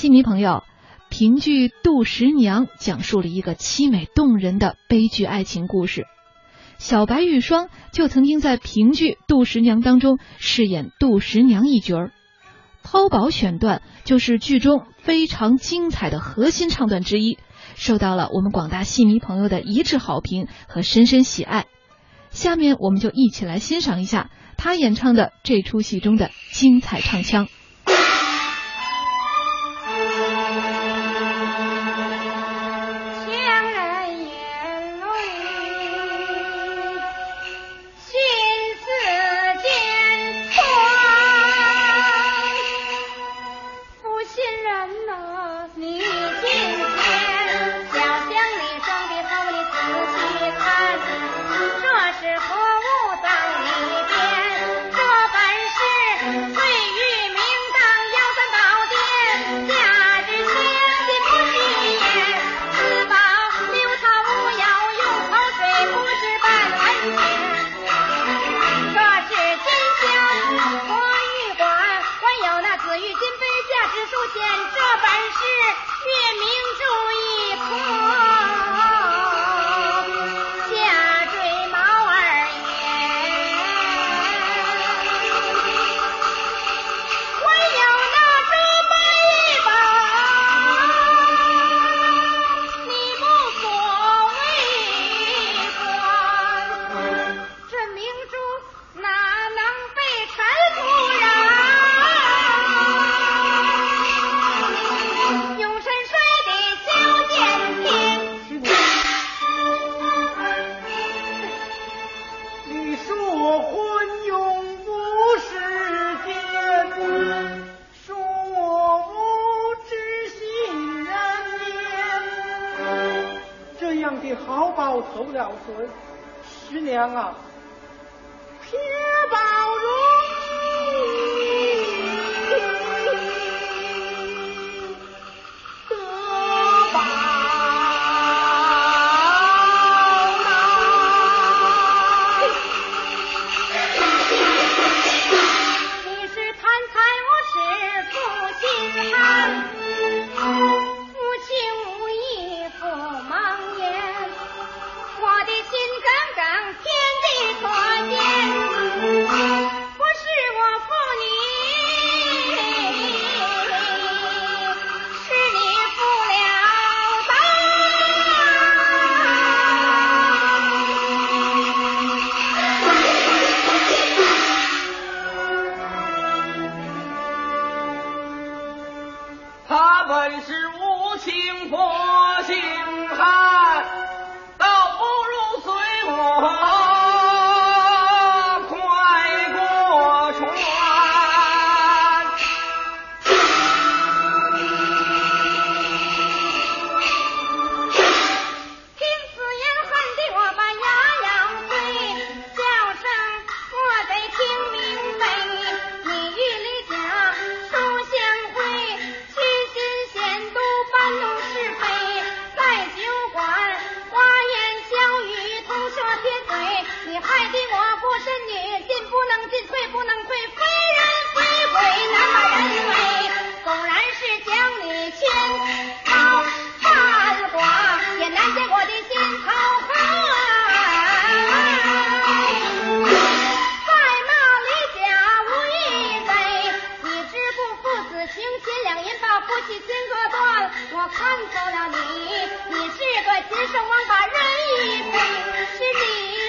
戏迷朋友，评剧《杜十娘》讲述了一个凄美动人的悲剧爱情故事。小白玉霜就曾经在评剧《杜十娘》当中饰演杜十娘一角儿。淘宝选段就是剧中非常精彩的核心唱段之一，受到了我们广大戏迷朋友的一致好评和深深喜爱。下面我们就一起来欣赏一下他演唱的这出戏中的精彩唱腔。昏庸不识天，殊不知心人。这样的好报走了孙，十娘啊，偏本是无情佛性好，爱的我不身女，进不能进，退不能退，非人非鬼难把人为，纵然是将你千刀万剐，也难解我的心头恨。在骂里假无一贼，你知不父子情亲两银把夫妻心割断，我看透了你，你是个禽兽王把人一回，是你。